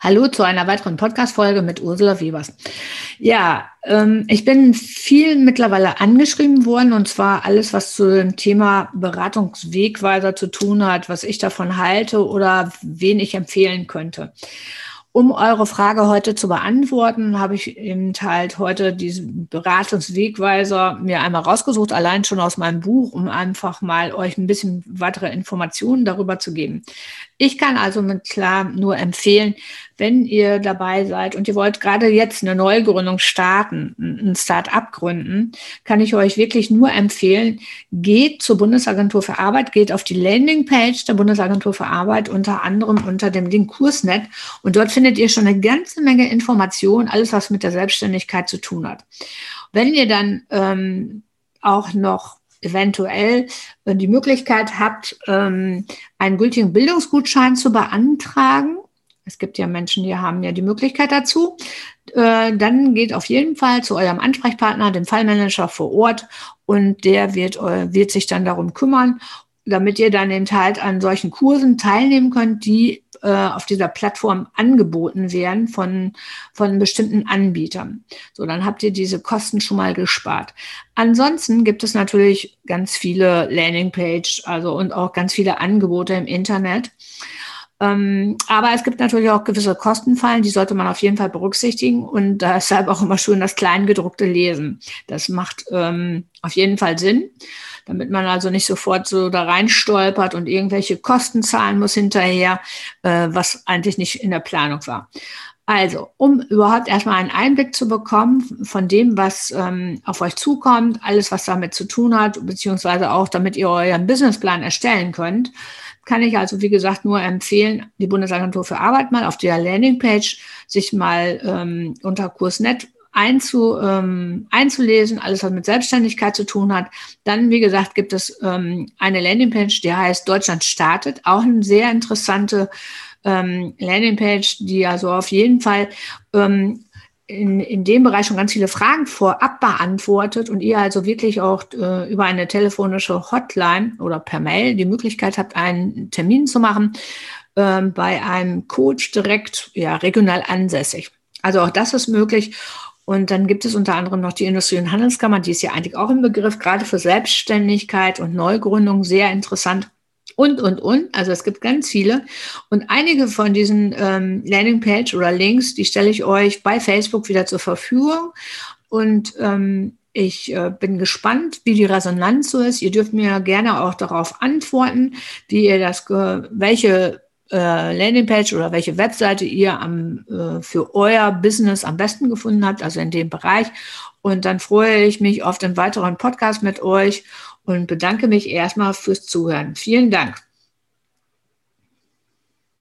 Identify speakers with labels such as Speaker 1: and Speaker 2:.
Speaker 1: Hallo zu einer weiteren Podcast-Folge mit Ursula Webers. Ja, ähm, ich bin viel mittlerweile angeschrieben worden und zwar alles, was zu dem Thema Beratungswegweiser zu tun hat, was ich davon halte oder wen ich empfehlen könnte. Um eure Frage heute zu beantworten, habe ich eben halt heute diesen Beratungswegweiser mir einmal rausgesucht, allein schon aus meinem Buch, um einfach mal euch ein bisschen weitere Informationen darüber zu geben. Ich kann also mit klar nur empfehlen, wenn ihr dabei seid und ihr wollt gerade jetzt eine Neugründung starten, ein Start-up gründen, kann ich euch wirklich nur empfehlen, geht zur Bundesagentur für Arbeit, geht auf die Landingpage der Bundesagentur für Arbeit, unter anderem unter dem Link Kursnet und dort findet ihr schon eine ganze Menge Informationen, alles was mit der Selbstständigkeit zu tun hat. Wenn ihr dann ähm, auch noch eventuell äh, die Möglichkeit habt, ähm, einen gültigen Bildungsgutschein zu beantragen. Es gibt ja Menschen, die haben ja die Möglichkeit dazu. Äh, dann geht auf jeden Fall zu eurem Ansprechpartner, dem Fallmanager vor Ort, und der wird, äh, wird sich dann darum kümmern, damit ihr dann eben halt an solchen Kursen teilnehmen könnt, die äh, auf dieser Plattform angeboten werden von, von bestimmten Anbietern. So, dann habt ihr diese Kosten schon mal gespart. Ansonsten gibt es natürlich ganz viele Landingpage, also und auch ganz viele Angebote im Internet. Ähm, aber es gibt natürlich auch gewisse Kostenfallen, die sollte man auf jeden Fall berücksichtigen und deshalb auch immer schön das Kleingedruckte lesen. Das macht ähm, auf jeden Fall Sinn damit man also nicht sofort so da rein stolpert und irgendwelche Kosten zahlen muss hinterher, äh, was eigentlich nicht in der Planung war. Also, um überhaupt erstmal einen Einblick zu bekommen von dem, was ähm, auf euch zukommt, alles, was damit zu tun hat, beziehungsweise auch, damit ihr euren Businessplan erstellen könnt, kann ich also, wie gesagt, nur empfehlen, die Bundesagentur für Arbeit mal auf der Landingpage sich mal ähm, unter Kursnet einzu, ähm, einzulesen, alles was mit Selbstständigkeit zu tun hat. Dann, wie gesagt, gibt es ähm, eine Landingpage, die heißt Deutschland startet. Auch eine sehr interessante ähm, Landingpage, die also auf jeden Fall ähm, in, in dem Bereich schon ganz viele Fragen vorab beantwortet und ihr also wirklich auch äh, über eine telefonische Hotline oder per Mail die Möglichkeit habt, einen Termin zu machen äh, bei einem Coach direkt ja, regional ansässig. Also auch das ist möglich. Und dann gibt es unter anderem noch die Industrie- und Handelskammer, die ist ja eigentlich auch im Begriff, gerade für Selbstständigkeit und Neugründung sehr interessant. Und, und, und. Also es gibt ganz viele. Und einige von diesen ähm, Landingpage oder Links, die stelle ich euch bei Facebook wieder zur Verfügung. Und ähm, ich äh, bin gespannt, wie die Resonanz so ist. Ihr dürft mir gerne auch darauf antworten, wie ihr das, welche äh, Landingpage oder welche Webseite ihr am, äh, für euer Business am besten gefunden habt, also in dem Bereich. Und dann freue ich mich auf den weiteren Podcast mit euch und bedanke mich erstmal fürs Zuhören. Vielen Dank.